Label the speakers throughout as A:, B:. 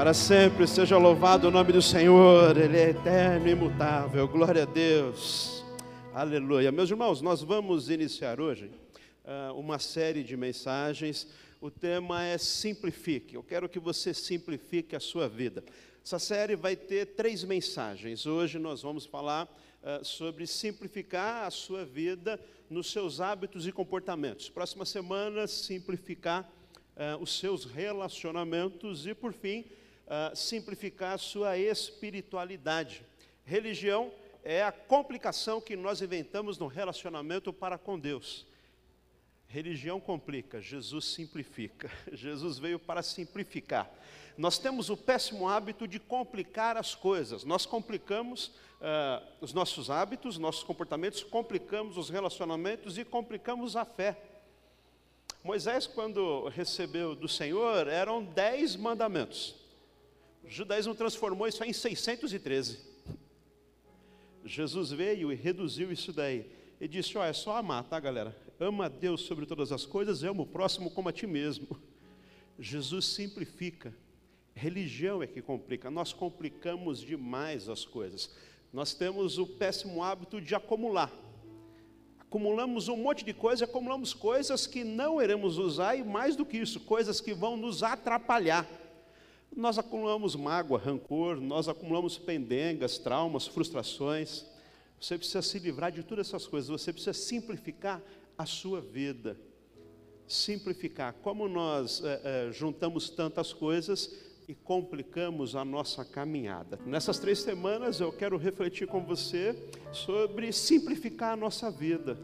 A: Para sempre seja louvado o nome do Senhor, Ele é eterno e imutável. Glória a Deus. Aleluia. Meus irmãos, nós vamos iniciar hoje uh, uma série de mensagens. O tema é Simplifique. Eu quero que você simplifique a sua vida. Essa série vai ter três mensagens. Hoje nós vamos falar uh, sobre simplificar a sua vida nos seus hábitos e comportamentos. Próxima semana, simplificar uh, os seus relacionamentos e, por fim, uh, simplificar sua espiritualidade. Religião é a complicação que nós inventamos no relacionamento para com Deus. Religião complica, Jesus simplifica. Jesus veio para simplificar. Nós temos o péssimo hábito de complicar as coisas. Nós complicamos uh, os nossos hábitos, nossos comportamentos, complicamos os relacionamentos e complicamos a fé. Moisés, quando recebeu do Senhor, eram dez mandamentos. O judaísmo transformou isso em 613. Jesus veio e reduziu isso daí. E disse: Ó, é só amar, tá, galera? Ama a Deus sobre todas as coisas ama o próximo como a ti mesmo. Jesus simplifica. Religião é que complica. Nós complicamos demais as coisas. Nós temos o péssimo hábito de acumular. Acumulamos um monte de coisa, acumulamos coisas que não iremos usar e mais do que isso, coisas que vão nos atrapalhar. Nós acumulamos mágoa, rancor, nós acumulamos pendengas, traumas, frustrações. Você precisa se livrar de todas essas coisas, você precisa simplificar a sua vida. Simplificar. Como nós é, é, juntamos tantas coisas e complicamos a nossa caminhada. Nessas três semanas eu quero refletir com você sobre simplificar a nossa vida,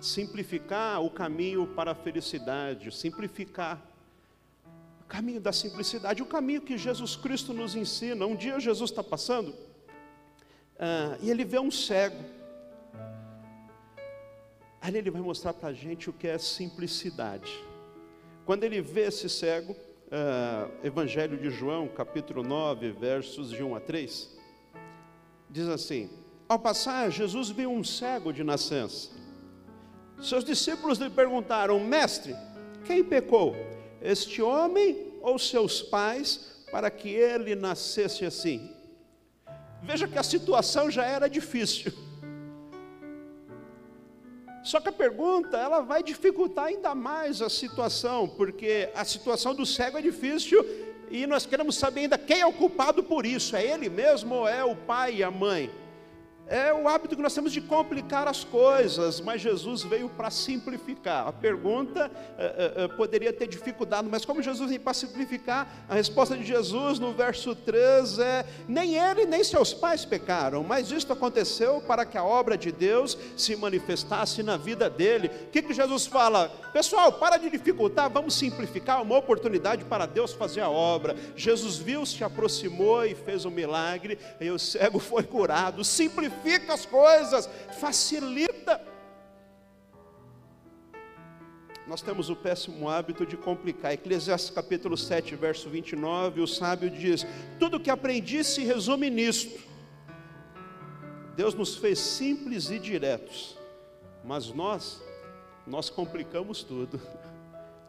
A: simplificar o caminho para a felicidade, simplificar caminho da simplicidade, o caminho que Jesus Cristo nos ensina. Um dia Jesus está passando ah, e ele vê um cego. Aí ele vai mostrar para a gente o que é simplicidade. Quando ele vê esse cego, ah, Evangelho de João, capítulo 9, versos de 1 a 3, diz assim: Ao passar, Jesus viu um cego de nascença. Seus discípulos lhe perguntaram: Mestre, quem pecou? Este homem ou seus pais para que ele nascesse assim? Veja que a situação já era difícil. Só que a pergunta, ela vai dificultar ainda mais a situação, porque a situação do cego é difícil e nós queremos saber ainda quem é o culpado por isso, é ele mesmo ou é o pai e a mãe? É o hábito que nós temos de complicar as coisas, mas Jesus veio para simplificar. A pergunta uh, uh, poderia ter dificuldade, mas como Jesus veio para simplificar, a resposta de Jesus no verso 3 é: nem ele nem seus pais pecaram, mas isto aconteceu para que a obra de Deus se manifestasse na vida dele. O que, que Jesus fala? Pessoal, para de dificultar, vamos simplificar uma oportunidade para Deus fazer a obra. Jesus viu, se aproximou e fez um milagre, e o cego foi curado. Simplifica simplifica as coisas, facilita. Nós temos o péssimo hábito de complicar. Eclesiastes capítulo 7, verso 29, o sábio diz: Tudo que aprendi se resume nisto. Deus nos fez simples e diretos, mas nós, nós complicamos tudo.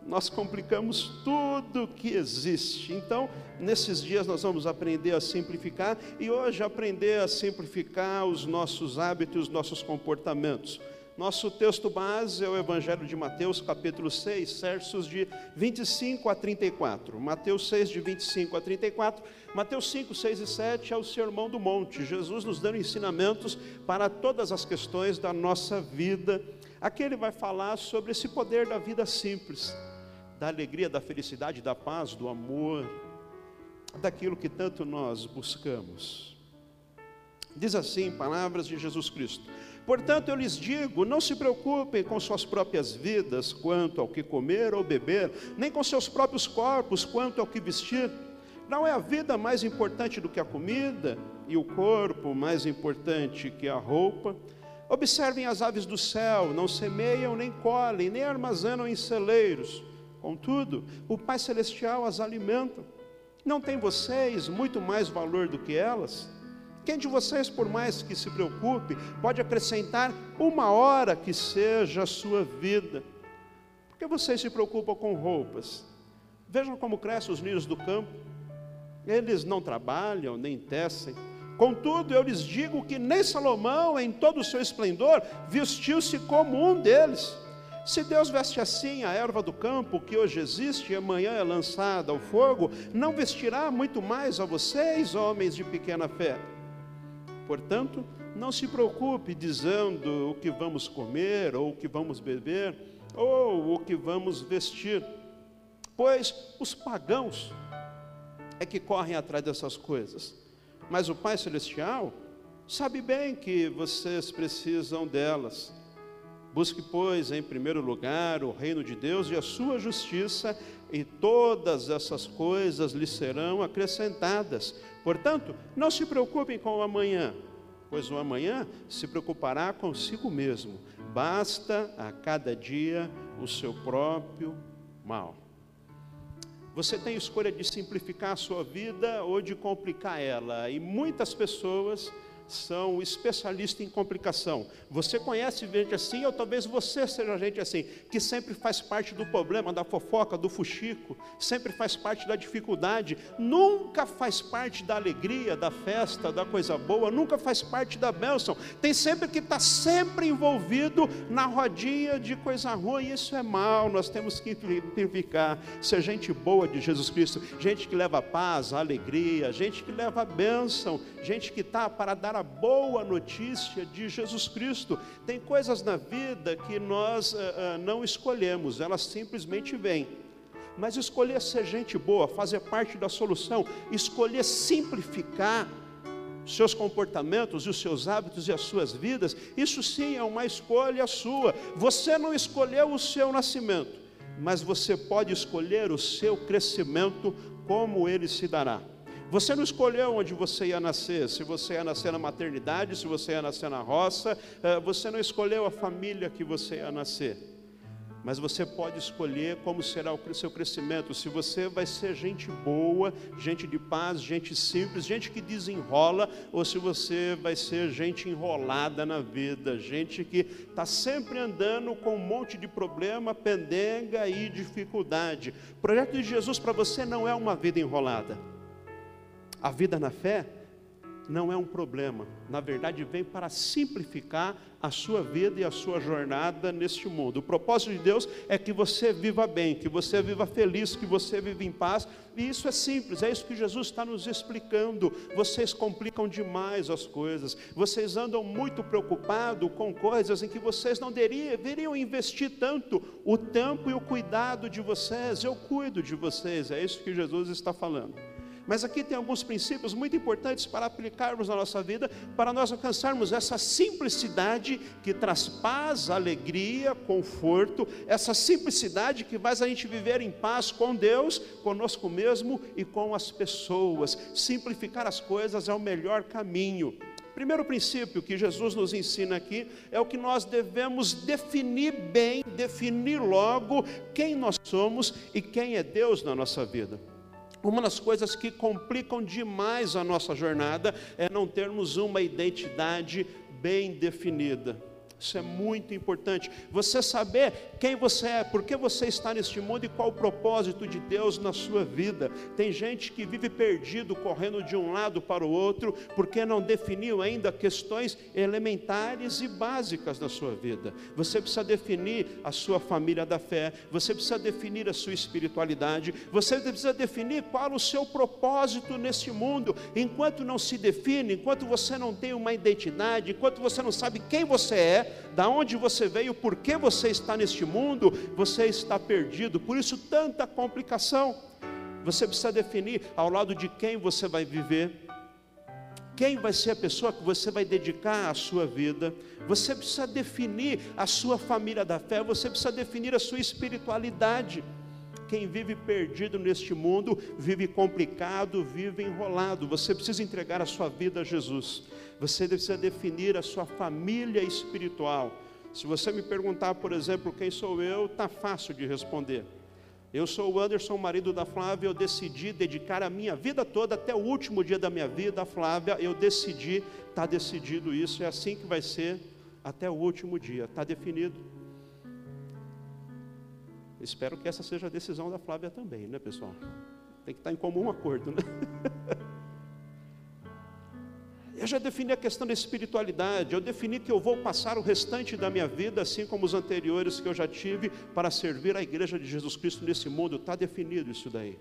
A: nós complicamos tudo que existe. Então, nesses dias nós vamos aprender a simplificar e hoje aprender a simplificar os nossos hábitos, os nossos comportamentos. Nosso texto base é o Evangelho de Mateus, capítulo 6, versos de 25 a 34. Mateus 6, de 25 a 34. Mateus 5, 6 e 7 é o Sermão do Monte. Jesus nos dando ensinamentos para todas as questões da nossa vida. Aqui ele vai falar sobre esse poder da vida simples da alegria, da felicidade, da paz, do amor, daquilo que tanto nós buscamos. Diz assim, palavras de Jesus Cristo: Portanto, eu lhes digo: não se preocupem com suas próprias vidas quanto ao que comer ou beber, nem com seus próprios corpos quanto ao que vestir. Não é a vida mais importante do que a comida, e o corpo mais importante que a roupa? Observem as aves do céu: não semeiam, nem colhem, nem armazenam em celeiros Contudo, o Pai Celestial as alimenta. Não tem vocês muito mais valor do que elas? Quem de vocês, por mais que se preocupe, pode acrescentar uma hora que seja a sua vida? Por que vocês se preocupam com roupas? Vejam como crescem os lírios do campo. Eles não trabalham, nem tecem. Contudo, eu lhes digo que nem Salomão, em todo o seu esplendor, vestiu-se como um deles. Se Deus veste assim a erva do campo, que hoje existe e amanhã é lançada ao fogo, não vestirá muito mais a vocês, homens de pequena fé. Portanto, não se preocupe dizendo o que vamos comer, ou o que vamos beber, ou o que vamos vestir, pois os pagãos é que correm atrás dessas coisas. Mas o Pai Celestial sabe bem que vocês precisam delas. Busque, pois, em primeiro lugar o reino de Deus e a sua justiça, e todas essas coisas lhe serão acrescentadas. Portanto, não se preocupem com o amanhã, pois o amanhã se preocupará consigo mesmo. Basta a cada dia o seu próprio mal. Você tem escolha de simplificar a sua vida ou de complicar ela, e muitas pessoas são especialistas em complicação. Você conhece gente assim, ou talvez você seja gente assim, que sempre faz parte do problema, da fofoca, do fuxico, sempre faz parte da dificuldade, nunca faz parte da alegria, da festa, da coisa boa, nunca faz parte da bênção. Tem sempre que estar tá sempre envolvido na rodinha de coisa ruim, isso é mal, nós temos que simplificar, ser gente boa de Jesus Cristo, gente que leva paz, alegria, gente que leva bênção, gente que está para dar a boa notícia de Jesus Cristo. Tem coisas na vida que nós uh, uh, não escolhemos, elas simplesmente vêm. Mas escolher ser gente boa, fazer parte da solução, escolher simplificar seus comportamentos e os seus hábitos e as suas vidas, isso sim é uma escolha sua. Você não escolheu o seu nascimento, mas você pode escolher o seu crescimento, como ele se dará. Você não escolheu onde você ia nascer, se você ia nascer na maternidade, se você ia nascer na roça, eh, você não escolheu a família que você ia nascer. Mas você pode escolher como será o seu crescimento, se você vai ser gente boa, gente de paz, gente simples, gente que desenrola, ou se você vai ser gente enrolada na vida, gente que está sempre andando com um monte de problema, pendenga e dificuldade. O projeto de Jesus para você não é uma vida enrolada. A vida na fé não é um problema, na verdade, vem para simplificar a sua vida e a sua jornada neste mundo. O propósito de Deus é que você viva bem, que você viva feliz, que você viva em paz, e isso é simples, é isso que Jesus está nos explicando. Vocês complicam demais as coisas, vocês andam muito preocupados com coisas em que vocês não deveriam investir tanto o tempo e o cuidado de vocês. Eu cuido de vocês, é isso que Jesus está falando. Mas aqui tem alguns princípios muito importantes para aplicarmos na nossa vida, para nós alcançarmos essa simplicidade que traz paz, alegria, conforto, essa simplicidade que faz a gente viver em paz com Deus, conosco mesmo e com as pessoas. Simplificar as coisas é o melhor caminho. Primeiro princípio que Jesus nos ensina aqui é o que nós devemos definir bem, definir logo quem nós somos e quem é Deus na nossa vida. Uma das coisas que complicam demais a nossa jornada é não termos uma identidade bem definida. Isso é muito importante. Você saber quem você é, por que você está neste mundo e qual o propósito de Deus na sua vida. Tem gente que vive perdido, correndo de um lado para o outro, porque não definiu ainda questões elementares e básicas na sua vida. Você precisa definir a sua família da fé, você precisa definir a sua espiritualidade, você precisa definir qual o seu propósito neste mundo. Enquanto não se define, enquanto você não tem uma identidade, enquanto você não sabe quem você é, da onde você veio, por que você está neste mundo, você está perdido. Por isso, tanta complicação. Você precisa definir ao lado de quem você vai viver, quem vai ser a pessoa que você vai dedicar a sua vida. Você precisa definir a sua família da fé, você precisa definir a sua espiritualidade. Quem vive perdido neste mundo, vive complicado, vive enrolado. Você precisa entregar a sua vida a Jesus. Você precisa definir a sua família espiritual. Se você me perguntar, por exemplo, quem sou eu, está fácil de responder. Eu sou o Anderson, marido da Flávia. Eu decidi dedicar a minha vida toda, até o último dia da minha vida, a Flávia. Eu decidi, está decidido isso, é assim que vai ser até o último dia, está definido. Espero que essa seja a decisão da Flávia também, né, pessoal? Tem que estar em comum acordo, né? Eu já defini a questão da espiritualidade, eu defini que eu vou passar o restante da minha vida, assim como os anteriores que eu já tive, para servir a igreja de Jesus Cristo nesse mundo, está definido isso daí.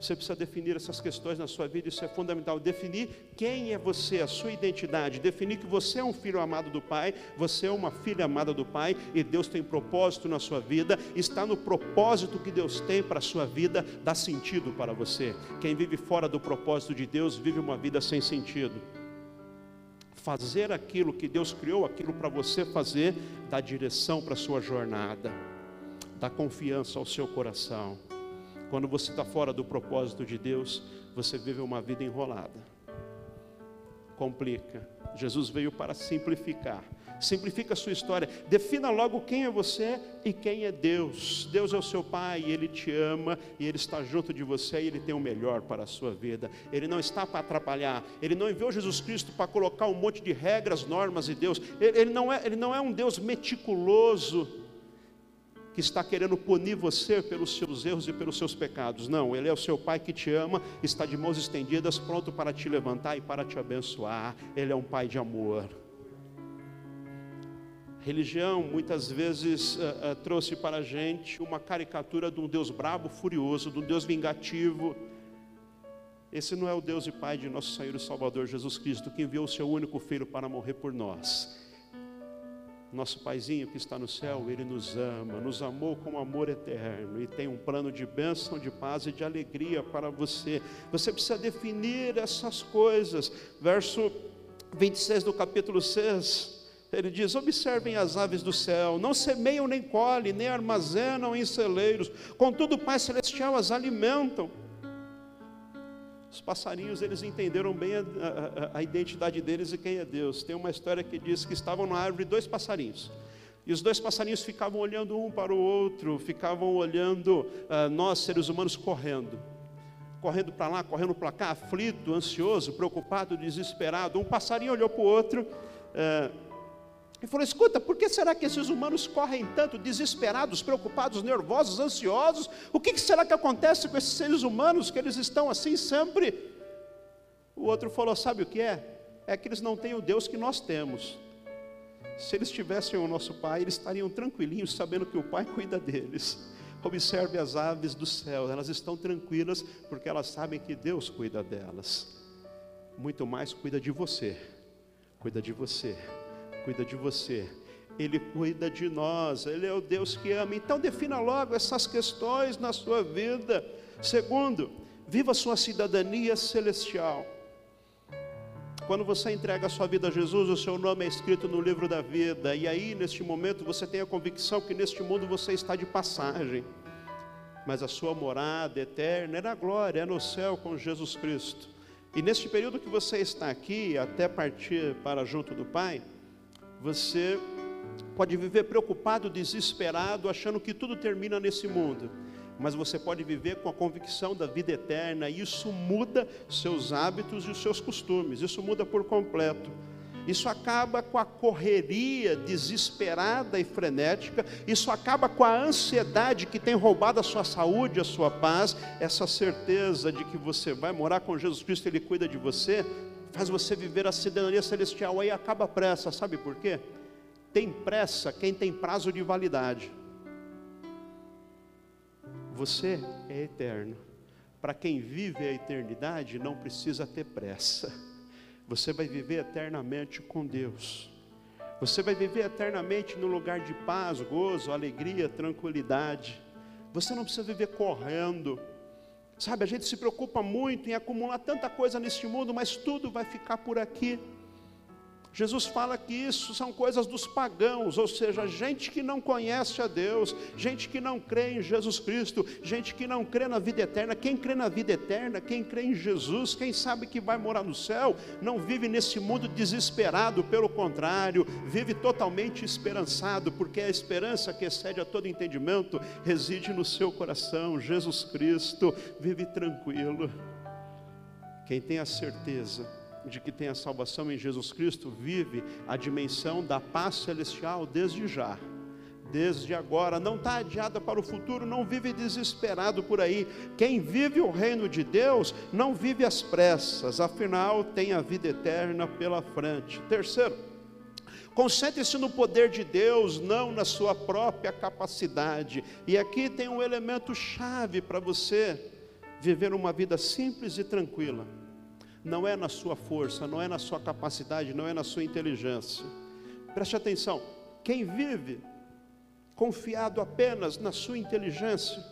A: Você precisa definir essas questões na sua vida, isso é fundamental. Definir quem é você, a sua identidade. Definir que você é um filho amado do Pai, você é uma filha amada do Pai e Deus tem propósito na sua vida. Está no propósito que Deus tem para a sua vida, dá sentido para você. Quem vive fora do propósito de Deus vive uma vida sem sentido. Fazer aquilo que Deus criou, aquilo para você fazer, dá direção para a sua jornada, dá confiança ao seu coração. Quando você está fora do propósito de Deus, você vive uma vida enrolada. Complica. Jesus veio para simplificar. Simplifica a sua história. Defina logo quem é você e quem é Deus. Deus é o seu Pai, Ele te ama e Ele está junto de você e Ele tem o melhor para a sua vida. Ele não está para atrapalhar. Ele não enviou Jesus Cristo para colocar um monte de regras, normas e Deus. Ele, ele, não, é, ele não é um Deus meticuloso que está querendo punir você pelos seus erros e pelos seus pecados. Não, Ele é o seu Pai que te ama, está de mãos estendidas, pronto para te levantar e para te abençoar. Ele é um Pai de amor. Religião muitas vezes uh, uh, trouxe para a gente uma caricatura de um Deus brabo, furioso, de um Deus vingativo. Esse não é o Deus e Pai de nosso Senhor e Salvador Jesus Cristo, que enviou o seu único filho para morrer por nós. Nosso Paizinho que está no céu, Ele nos ama, nos amou com amor eterno e tem um plano de bênção, de paz e de alegria para você. Você precisa definir essas coisas. Verso 26 do capítulo 6. Ele diz: Observem as aves do céu, não semeiam nem colhem, nem armazenam em celeiros, contudo o Pai Celestial as alimentam. Os passarinhos, eles entenderam bem a, a, a, identidade deles e quem é Deus. Tem uma história que diz que estavam na árvore dois passarinhos. E os dois passarinhos ficavam olhando um para o outro, ficavam olhando uh, nós, seres humanos, correndo. Correndo para lá, correndo para cá, aflito, ansioso, preocupado, desesperado. Um passarinho olhou para o outro. Uh, e falou: escuta, por que será que esses humanos correm tanto, desesperados, preocupados, nervosos, ansiosos? O que será que acontece com esses seres humanos que eles estão assim sempre? O outro falou: sabe o que é? É que eles não têm o Deus que nós temos. Se eles tivessem o nosso Pai, eles estariam tranquilinhos, sabendo que o Pai cuida deles. Observe as aves do céu, elas estão tranquilas porque elas sabem que Deus cuida delas. Muito mais cuida de você, cuida de você cuida de você, Ele cuida de nós, Ele é o Deus que ama. Então, defina logo essas questões na sua vida. Segundo, viva sua cidadania celestial. Quando você entrega a sua vida a Jesus, o seu nome é escrito no livro da vida, e aí, neste momento, você tem a convicção que neste mundo você está de passagem, mas a sua morada eterna é na glória, é no céu com Jesus Cristo. E neste período que você está aqui, até partir para junto do Pai, você pode viver preocupado, desesperado, achando que tudo termina nesse mundo. Mas você pode viver com a convicção da vida eterna, e isso muda seus hábitos e os seus costumes, isso muda por completo. Isso acaba com a correria desesperada e frenética, isso acaba com a ansiedade que tem roubado a sua saúde, a sua paz, essa certeza de que você vai morar com Jesus Cristo, Ele cuida de você, faz você viver a cidadania celestial, aí acaba a pressa, sabe por quê? Tem pressa quem tem prazo de validade. Você é eterno. Para quem vive a eternidade, não precisa ter pressa. Você vai viver eternamente com Deus. Você vai viver eternamente no lugar de paz, gozo, alegria, tranquilidade. Você não precisa viver correndo Sabe, a gente se preocupa muito em acumular tanta coisa neste mundo, mas tudo vai ficar por aqui. Jesus fala que isso são coisas dos pagãos, ou seja, gente que não conhece a Deus, gente que não crê em Jesus Cristo, gente que não crê na vida eterna. Quem crê na vida eterna, quem crê em Jesus, quem sabe que vai morar no céu, não vive nesse mundo desesperado, pelo contrário, vive totalmente esperançado, porque a esperança que excede a todo entendimento reside no seu coração. Jesus Cristo vive tranquilo. Quem tem a certeza de que tem a salvação em Jesus Cristo vive a dimensão da paz celestial desde já. desde agora, não está adiada para o futuro, não vive desesperado por aí. Quem vive o reino de Deus não vive às pressas, afinal tem a vida eterna pela frente. Terceiro, concentre-se no poder de Deus, não na sua própria capacidade. E aqui tem um elemento chave para você viver uma vida simples e tranquila. Não é na sua força, não é na sua capacidade, não é na sua inteligência. Preste atenção, quem vive confiado apenas na sua inteligência,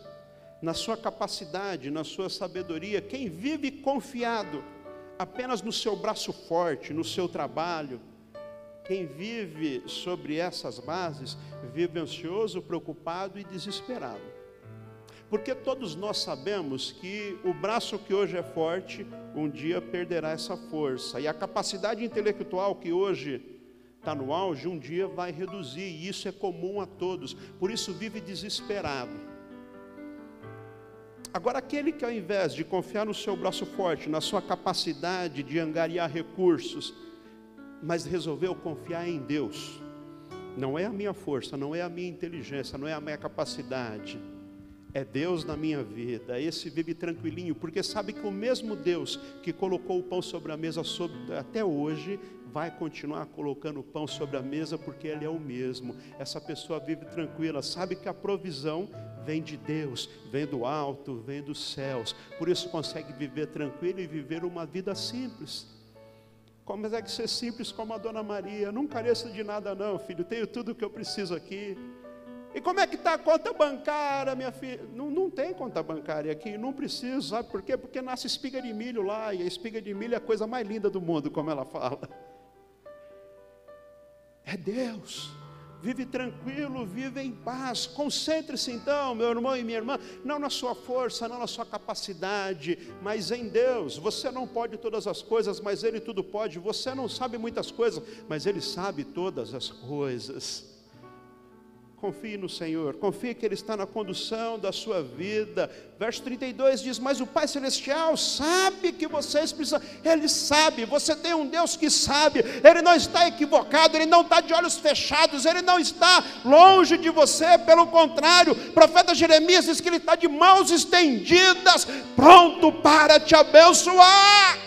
A: na sua capacidade, na sua sabedoria, quem vive confiado apenas no seu braço forte, no seu trabalho, quem vive sobre essas bases, vive ansioso, preocupado e desesperado. Porque todos nós sabemos que o braço que hoje é forte, um dia perderá essa força, e a capacidade intelectual que hoje está no auge, um dia vai reduzir, e isso é comum a todos, por isso vive desesperado. Agora, aquele que ao invés de confiar no seu braço forte, na sua capacidade de angariar recursos, mas resolveu confiar em Deus, não é a minha força, não é a minha inteligência, não é a minha capacidade, é Deus na minha vida. Esse vive tranquilinho, porque sabe que o mesmo Deus que colocou o pão sobre a mesa sobre, até hoje, vai continuar colocando o pão sobre a mesa, porque Ele é o mesmo. Essa pessoa vive tranquila, sabe que a provisão vem de Deus, vem do alto, vem dos céus. Por isso consegue viver tranquilo e viver uma vida simples. Como é que ser simples como a Dona Maria? Não careço de nada, não, filho. Tenho tudo o que eu preciso aqui. E como é que está a conta bancária, minha filha? Não, não tem conta bancária aqui, não preciso, sabe por quê? Porque nasce espiga de milho lá, e a espiga de milho é a coisa mais linda do mundo, como ela fala. É Deus. Vive tranquilo, vive em paz. Concentre-se então, meu irmão e minha irmã, não na sua força, não na sua capacidade, mas em Deus. Você não pode todas as coisas, mas Ele tudo pode. Você não sabe muitas coisas, mas Ele sabe todas as coisas. Confie no Senhor, confie que Ele está na condução da sua vida. Verso 32 diz: Mas o Pai Celestial sabe que vocês precisam, Ele sabe, você tem um Deus que sabe, Ele não está equivocado, Ele não está de olhos fechados, Ele não está longe de você, pelo contrário, o profeta Jeremias diz que Ele está de mãos estendidas, pronto para te abençoar.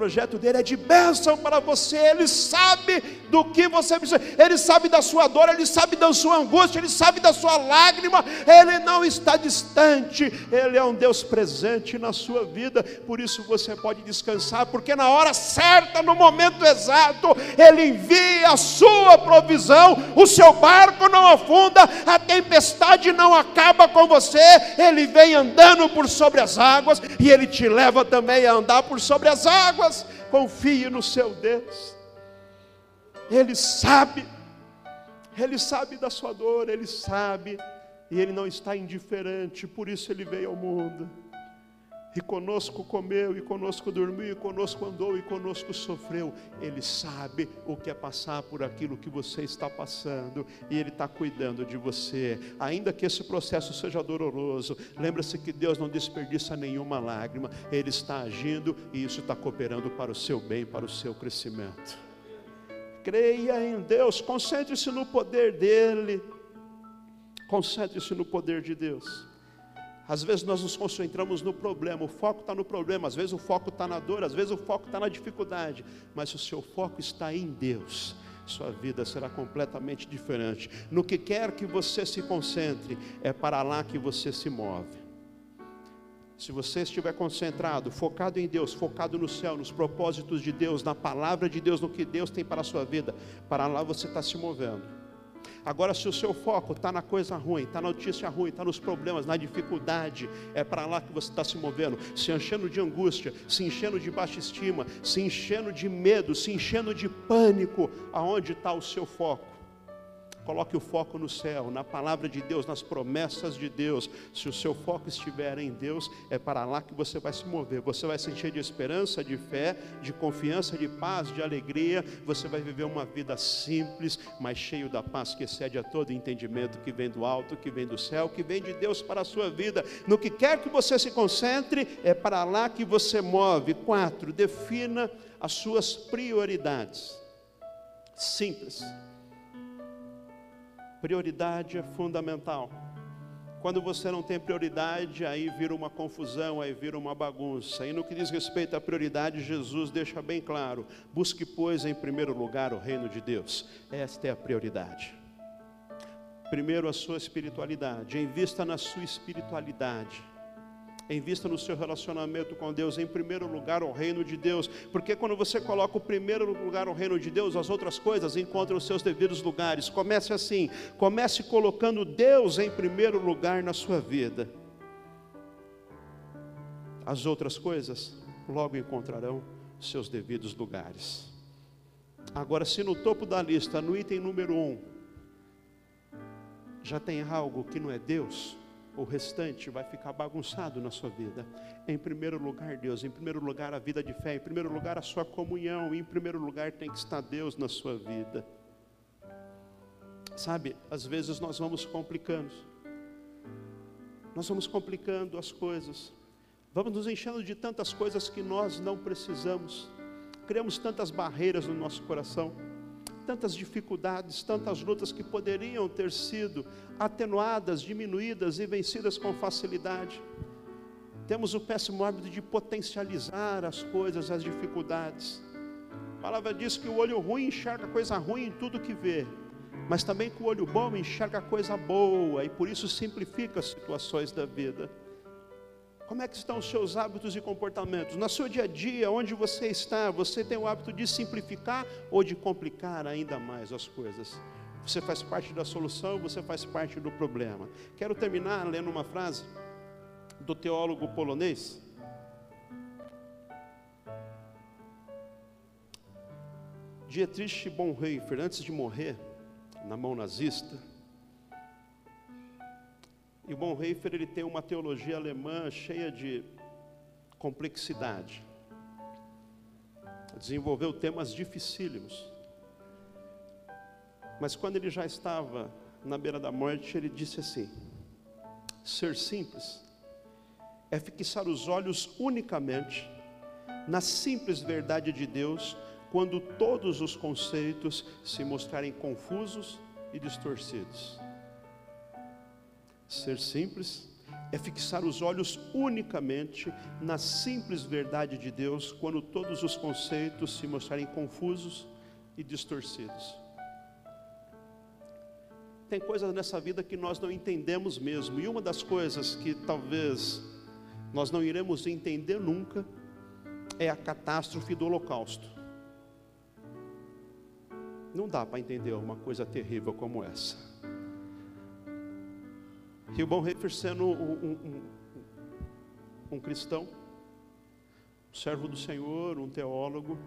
A: Projeto dele é de bênção para você. Ele sabe do que você precisa. Ele sabe da sua dor, ele sabe da sua angústia, ele sabe da sua lágrima. Ele não está distante. Ele é um Deus presente na sua vida. Por isso você pode descansar, porque na hora certa, no momento exato, ele envia a sua provisão. O seu barco não afunda, a tempestade não acaba com você. Ele vem andando por sobre as águas e ele te leva também a andar por sobre as águas águas, confie no seu Deus. Ele sabe, Ele sabe da sua dor, Ele sabe, e Ele não está indiferente, por isso Ele veio ao mundo. E conosco comeu, e conosco dormiu, e conosco andou, e conosco sofreu. Ele sabe o que é passar por aquilo que você está passando, e Ele está cuidando de você. Ainda que esse processo seja doloroso, lembre-se que Deus não desperdiça nenhuma lágrima, Ele está agindo, e isso está cooperando para o seu bem, para o seu crescimento. Creia em Deus, concentre-se no poder dEle, concentre-se no poder de Deus. Às vezes nós nos concentramos no problema, o foco está no problema, às vezes o foco está na dor, às vezes o foco está na dificuldade, mas se o seu foco está em Deus, sua vida será completamente diferente. No que quer que você se concentre, é para lá que você se move. Se você estiver concentrado, focado em Deus, focado no céu, nos propósitos de Deus, na palavra de Deus, no que Deus tem para a sua vida, para lá você está se movendo. Agora, se o seu foco está na coisa ruim, está na notícia ruim, está nos problemas, na dificuldade, é para lá que você está se movendo, se enchendo de angústia, se enchendo de baixa estima, se enchendo de medo, se enchendo de pânico, aonde está o seu foco? Coloque o foco no céu, na palavra de Deus, nas promessas de Deus. Se o seu foco estiver em Deus, é para lá que você vai se mover. Você vai se encher de esperança, de fé, de confiança, de paz, de alegria. Você vai viver uma vida simples, mas cheio da paz que excede a todo entendimento que vem do alto, que vem do céu, que vem de Deus para a sua vida. No que quer que você se concentre, é para lá que você move. Quatro, defina as suas prioridades. Simples Prioridade é fundamental. Quando você não tem prioridade, aí vira uma confusão, aí vira uma bagunça. E no que diz respeito à prioridade, Jesus deixa bem claro: busque, pois, em primeiro lugar o reino de Deus. Esta é a prioridade. Primeiro, a sua espiritualidade. Invista na sua espiritualidade. Invista no seu relacionamento com Deus, em primeiro lugar o reino de Deus, porque quando você coloca o primeiro lugar o reino de Deus, as outras coisas encontram os seus devidos lugares. Comece assim, comece colocando Deus em primeiro lugar na sua vida. As outras coisas logo encontrarão seus devidos lugares. Agora, se no topo da lista, no item número um, já tem algo que não é Deus, o restante vai ficar bagunçado na sua vida. Em primeiro lugar, Deus, em primeiro lugar, a vida de fé, em primeiro lugar, a sua comunhão, em primeiro lugar, tem que estar Deus na sua vida. Sabe, às vezes nós vamos complicando, nós vamos complicando as coisas, vamos nos enchendo de tantas coisas que nós não precisamos, criamos tantas barreiras no nosso coração tantas dificuldades, tantas lutas que poderiam ter sido atenuadas, diminuídas e vencidas com facilidade. Temos o péssimo hábito de potencializar as coisas, as dificuldades. A palavra diz que o olho ruim enxerga coisa ruim em tudo que vê, mas também que o olho bom enxerga coisa boa e por isso simplifica as situações da vida. Como é que estão os seus hábitos e comportamentos? No seu dia a dia, onde você está, você tem o hábito de simplificar ou de complicar ainda mais as coisas? Você faz parte da solução, você faz parte do problema. Quero terminar lendo uma frase do teólogo polonês. Dietrich Bonhoeffer, antes de morrer na mão nazista, e o Bonhoeffer ele tem uma teologia alemã cheia de complexidade. Desenvolveu temas dificílimos. Mas quando ele já estava na beira da morte, ele disse assim: ser simples é fixar os olhos unicamente na simples verdade de Deus, quando todos os conceitos se mostrarem confusos e distorcidos. Ser simples é fixar os olhos unicamente na simples verdade de Deus, quando todos os conceitos se mostrarem confusos e distorcidos. Tem coisas nessa vida que nós não entendemos mesmo, e uma das coisas que talvez nós não iremos entender nunca é a catástrofe do Holocausto. Não dá para entender uma coisa terrível como essa. Rio Bonhoeffer sendo um, um, um, cristão, um servo do Senhor, um teólogo,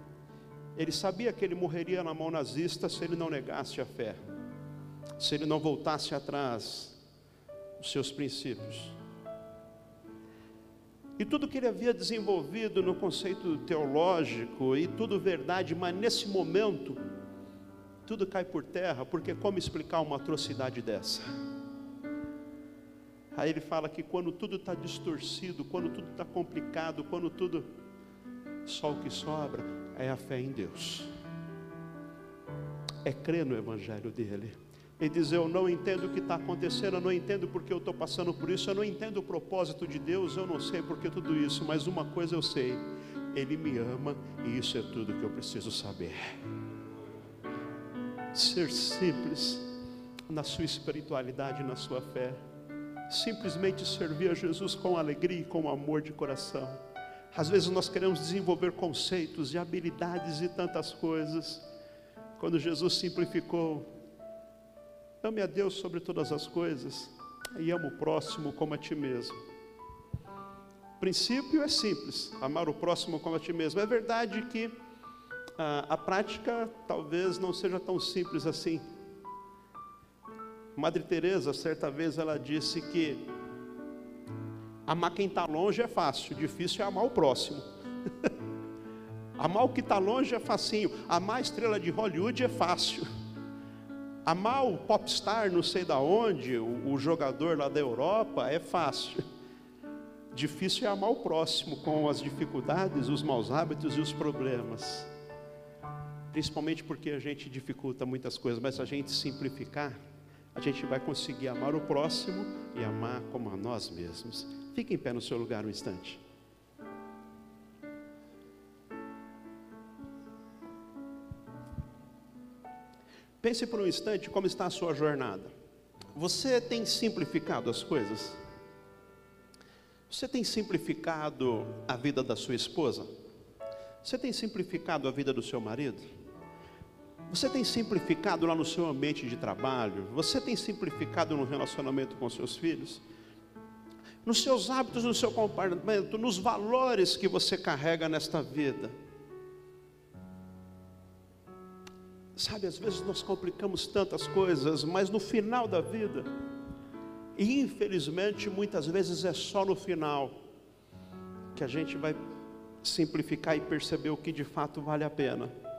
A: ele sabia que ele morreria na mão nazista se ele não negasse a fé, se ele não voltasse atrás dos seus princípios. E tudo que ele havia desenvolvido no conceito teológico, e tudo verdade, mas nesse momento, tudo cai por terra, porque como explicar uma atrocidade dessa? Aí ele fala que quando tudo está distorcido, quando tudo está complicado, quando tudo. Só o que sobra é a fé em Deus. É crer no Evangelho dele. E dizer: Eu não entendo o que está acontecendo, eu não entendo porque eu estou passando por isso, eu não entendo o propósito de Deus, eu não sei porque tudo isso, mas uma coisa eu sei: Ele me ama e isso é tudo que eu preciso saber. Ser simples na sua espiritualidade, na sua fé simplesmente servir a Jesus com alegria e com amor de coração. Às vezes nós queremos desenvolver conceitos e habilidades e tantas coisas, quando Jesus simplificou: ame a Deus sobre todas as coisas e ame o próximo como a ti mesmo. O princípio é simples, amar o próximo como a ti mesmo. É verdade que a, a prática talvez não seja tão simples assim. Madre Teresa, certa vez, ela disse que amar quem está longe é fácil, difícil é amar o próximo. amar o que está longe é facinho, amar a estrela de Hollywood é fácil. Amar o popstar não sei da onde, o, o jogador lá da Europa é fácil. Difícil é amar o próximo com as dificuldades, os maus hábitos e os problemas. Principalmente porque a gente dificulta muitas coisas, mas a gente simplificar, a gente vai conseguir amar o próximo e amar como a nós mesmos. Fique em pé no seu lugar um instante. Pense por um instante como está a sua jornada. Você tem simplificado as coisas? Você tem simplificado a vida da sua esposa? Você tem simplificado a vida do seu marido? Você tem simplificado lá no seu ambiente de trabalho? Você tem simplificado no relacionamento com seus filhos? Nos seus hábitos, no seu comportamento, nos valores que você carrega nesta vida? Sabe, às vezes nós complicamos tantas coisas, mas no final da vida, e infelizmente muitas vezes é só no final, que a gente vai simplificar e perceber o que de fato vale a pena.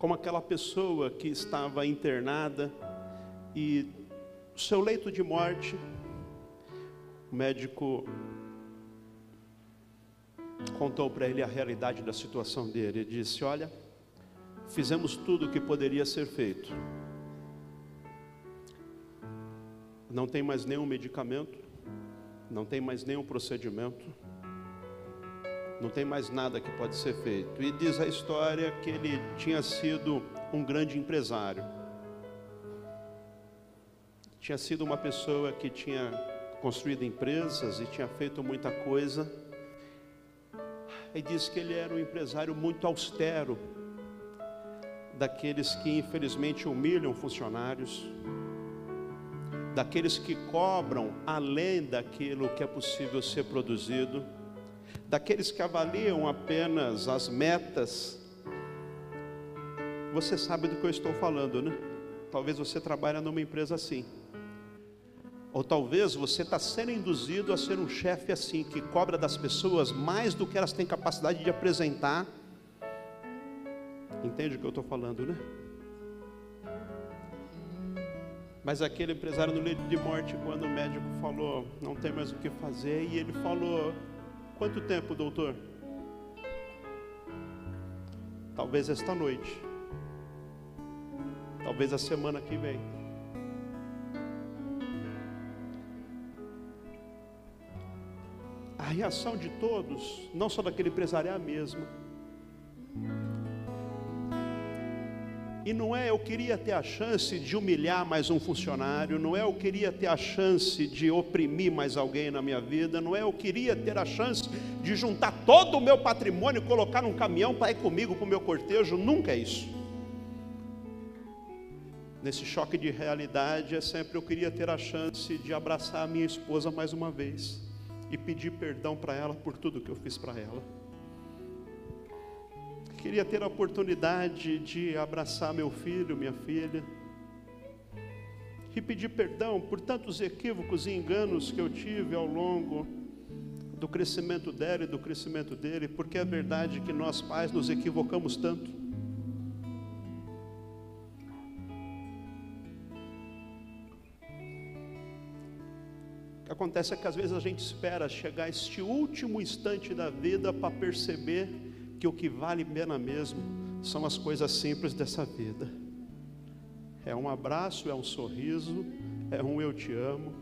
A: Como aquela pessoa que estava internada e seu leito de morte, o médico contou para ele a realidade da situação dele. Ele disse: Olha, fizemos tudo o que poderia ser feito. Não tem mais nenhum medicamento, não tem mais nenhum procedimento, não tem mais nada que pode ser feito. E diz a história que ele tinha sido um grande empresário. Tinha sido uma pessoa que tinha construído empresas e tinha feito muita coisa e diz que ele era um empresário muito austero, daqueles que infelizmente humilham funcionários, daqueles que cobram além daquilo que é possível ser produzido, daqueles que avaliam apenas as metas. Você sabe do que eu estou falando, né? Talvez você trabalhe numa empresa assim. Ou talvez você está sendo induzido a ser um chefe assim, que cobra das pessoas mais do que elas têm capacidade de apresentar. Entende o que eu estou falando, né? Mas aquele empresário no leito de morte, quando o médico falou, não tem mais o que fazer, e ele falou: Quanto tempo, doutor? Talvez esta noite, talvez a semana que vem. a reação de todos, não só daquele empresário, é a mesma. E não é eu queria ter a chance de humilhar mais um funcionário, não é eu queria ter a chance de oprimir mais alguém na minha vida, não é eu queria ter a chance de juntar todo o meu patrimônio e colocar num caminhão para ir comigo para o meu cortejo, nunca é isso. Nesse choque de realidade é sempre eu queria ter a chance de abraçar a minha esposa mais uma vez e pedir perdão para ela por tudo que eu fiz para ela. Queria ter a oportunidade de abraçar meu filho, minha filha, e pedir perdão por tantos equívocos e enganos que eu tive ao longo do crescimento dela e do crescimento dele, porque é verdade que nós pais nos equivocamos tanto. que acontece é que às vezes a gente espera chegar a este último instante da vida para perceber que o que vale pena mesmo são as coisas simples dessa vida. É um abraço, é um sorriso, é um eu te amo,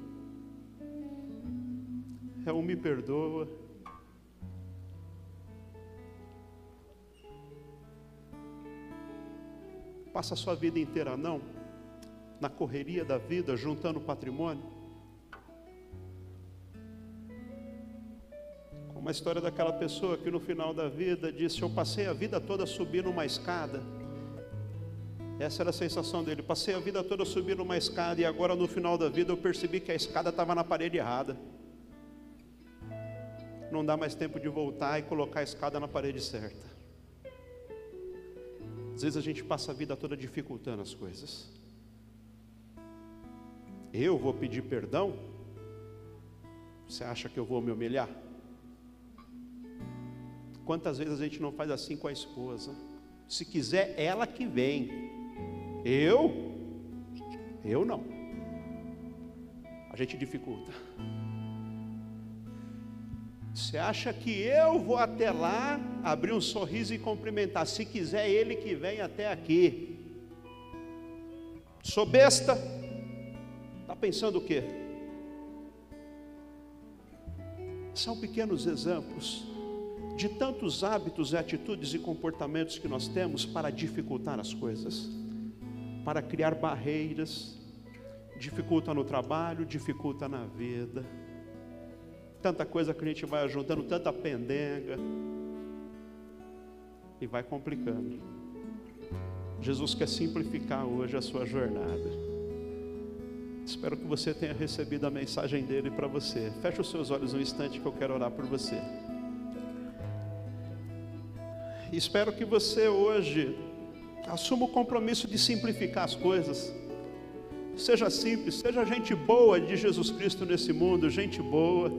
A: é um me perdoa. Passa a sua vida inteira não, na correria da vida, juntando patrimônio Uma história daquela pessoa que no final da vida disse: Eu passei a vida toda subindo uma escada. Essa era a sensação dele. Passei a vida toda subindo uma escada e agora no final da vida eu percebi que a escada estava na parede errada. Não dá mais tempo de voltar e colocar a escada na parede certa. Às vezes a gente passa a vida toda dificultando as coisas. Eu vou pedir perdão? Você acha que eu vou me humilhar? Quantas vezes a gente não faz assim com a esposa? Se quiser, ela que vem. Eu? Eu não. A gente dificulta. Você acha que eu vou até lá, abrir um sorriso e cumprimentar? Se quiser, ele que vem até aqui. Sou besta. Está pensando o quê? São pequenos exemplos de tantos hábitos, atitudes e comportamentos que nós temos para dificultar as coisas, para criar barreiras, dificulta no trabalho, dificulta na vida. Tanta coisa que a gente vai juntando, tanta pendenga, e vai complicando. Jesus quer simplificar hoje a sua jornada. Espero que você tenha recebido a mensagem dele para você. Feche os seus olhos um instante que eu quero orar por você. Espero que você hoje assuma o compromisso de simplificar as coisas. Seja simples, seja gente boa de Jesus Cristo nesse mundo, gente boa,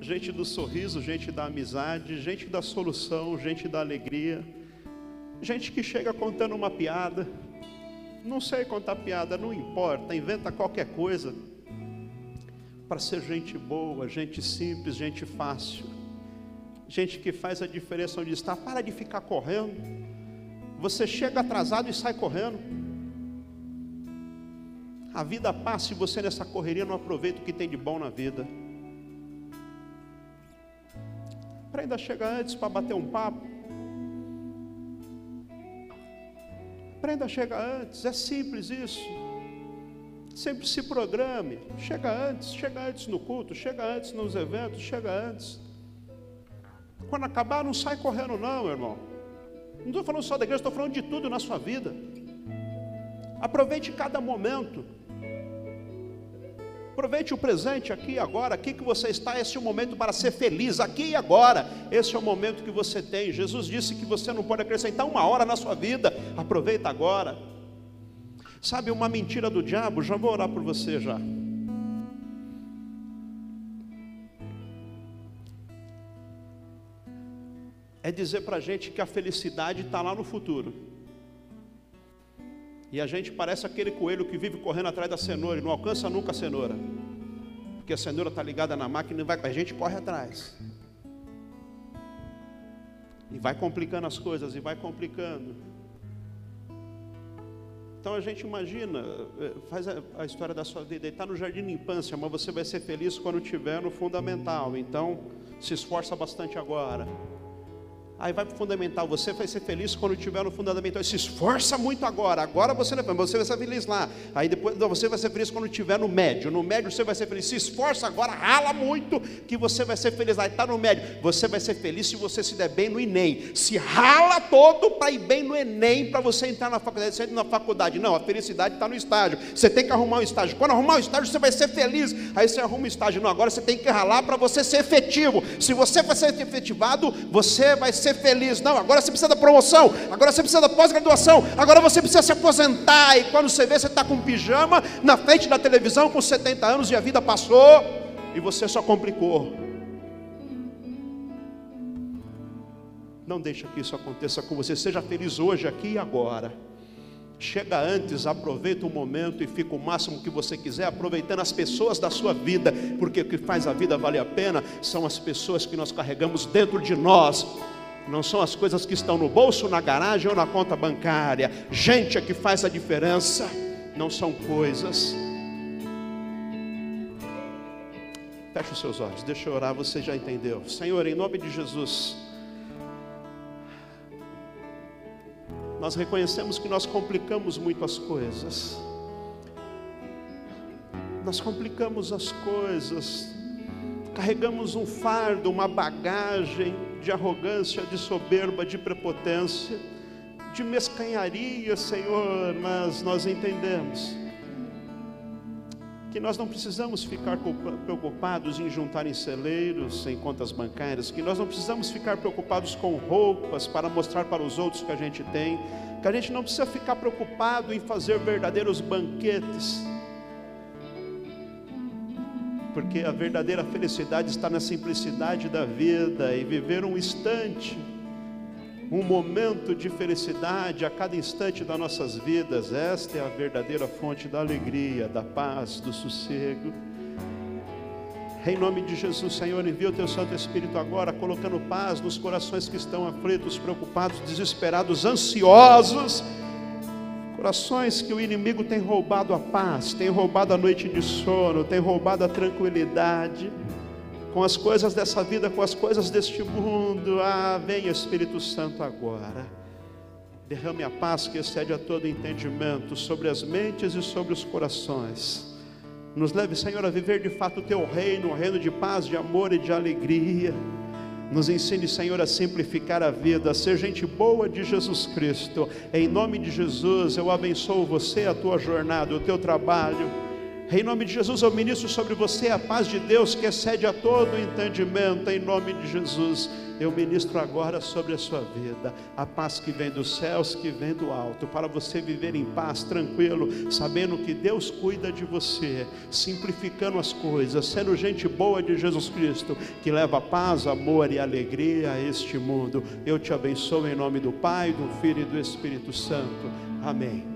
A: gente do sorriso, gente da amizade, gente da solução, gente da alegria, gente que chega contando uma piada. Não sei contar piada, não importa, inventa qualquer coisa para ser gente boa, gente simples, gente fácil, gente que faz a diferença onde está. Para de ficar correndo. Você chega atrasado e sai correndo. A vida passa e você nessa correria não aproveita o que tem de bom na vida. Aprenda a chegar antes para bater um papo. Aprenda a chegar antes, é simples isso. Sempre se programe. Chega antes, chega antes no culto, chega antes nos eventos, chega antes. Quando acabar, não sai correndo, não, irmão. Não estou falando só da igreja, estou falando de tudo na sua vida. Aproveite cada momento. Aproveite o presente aqui e agora, aqui que você está, esse é o momento para ser feliz, aqui e agora, esse é o momento que você tem. Jesus disse que você não pode acrescentar uma hora na sua vida, aproveita agora. Sabe uma mentira do diabo? Já vou orar por você já. É dizer para a gente que a felicidade está lá no futuro. E a gente parece aquele coelho que vive correndo atrás da cenoura e não alcança nunca a cenoura. Porque a cenoura está ligada na máquina e vai, a gente corre atrás. E vai complicando as coisas, e vai complicando. Então a gente imagina, eh, faz a, a história da sua vida, está no jardim de infância, mas você vai ser feliz quando estiver no fundamental. Então se esforça bastante agora. Aí vai para o fundamental, você vai ser feliz quando estiver no fundamental. Se esforça muito agora, agora você não você vai ser feliz lá. Aí depois não, você vai ser feliz quando estiver no médio. No médio você vai ser feliz. Se esforça agora, rala muito, que você vai ser feliz. Aí está no médio. Você vai ser feliz se você se der bem no Enem. Se rala todo para ir bem no Enem, para você entrar na faculdade. Você entra na faculdade. Não, a felicidade está no estágio. Você tem que arrumar um estágio. Quando arrumar um estágio, você vai ser feliz. Aí você arruma um estágio. Não, agora você tem que ralar para você ser efetivo. Se você vai ser efetivado, você vai ser ser feliz. Não, agora você precisa da promoção, agora você precisa da pós-graduação, agora você precisa se aposentar. E quando você vê, você está com pijama na frente da televisão com 70 anos e a vida passou e você só complicou. Não deixa que isso aconteça com você. Seja feliz hoje, aqui e agora. Chega antes, aproveita o momento e fica o máximo que você quiser, aproveitando as pessoas da sua vida, porque o que faz a vida valer a pena são as pessoas que nós carregamos dentro de nós. Não são as coisas que estão no bolso, na garagem ou na conta bancária. Gente é que faz a diferença, não são coisas. Feche os seus olhos, deixa eu orar, você já entendeu. Senhor, em nome de Jesus, nós reconhecemos que nós complicamos muito as coisas. Nós complicamos as coisas, carregamos um fardo, uma bagagem de arrogância, de soberba, de prepotência, de mescanharia, Senhor, mas nós entendemos que nós não precisamos ficar preocupados em juntar em celeiros, em contas bancárias, que nós não precisamos ficar preocupados com roupas para mostrar para os outros que a gente tem, que a gente não precisa ficar preocupado em fazer verdadeiros banquetes porque a verdadeira felicidade está na simplicidade da vida e viver um instante, um momento de felicidade a cada instante das nossas vidas. Esta é a verdadeira fonte da alegria, da paz, do sossego. Em nome de Jesus, Senhor, envia o teu Santo Espírito agora, colocando paz nos corações que estão aflitos, preocupados, desesperados, ansiosos Corações que o inimigo tem roubado a paz, tem roubado a noite de sono, tem roubado a tranquilidade com as coisas dessa vida, com as coisas deste mundo. Ah, vem Espírito Santo agora. Derrame a paz que excede a todo entendimento sobre as mentes e sobre os corações. Nos leve, Senhor, a viver de fato o teu reino, um reino de paz, de amor e de alegria. Nos ensine, Senhor, a simplificar a vida, a ser gente boa de Jesus Cristo. Em nome de Jesus, eu abençoo você, a tua jornada, o teu trabalho em nome de Jesus, eu ministro sobre você a paz de Deus que excede a todo entendimento. Em nome de Jesus, eu ministro agora sobre a sua vida a paz que vem dos céus, que vem do alto, para você viver em paz, tranquilo, sabendo que Deus cuida de você, simplificando as coisas, sendo gente boa de Jesus Cristo, que leva paz, amor e alegria a este mundo. Eu te abençoo em nome do Pai, do Filho e do Espírito Santo. Amém.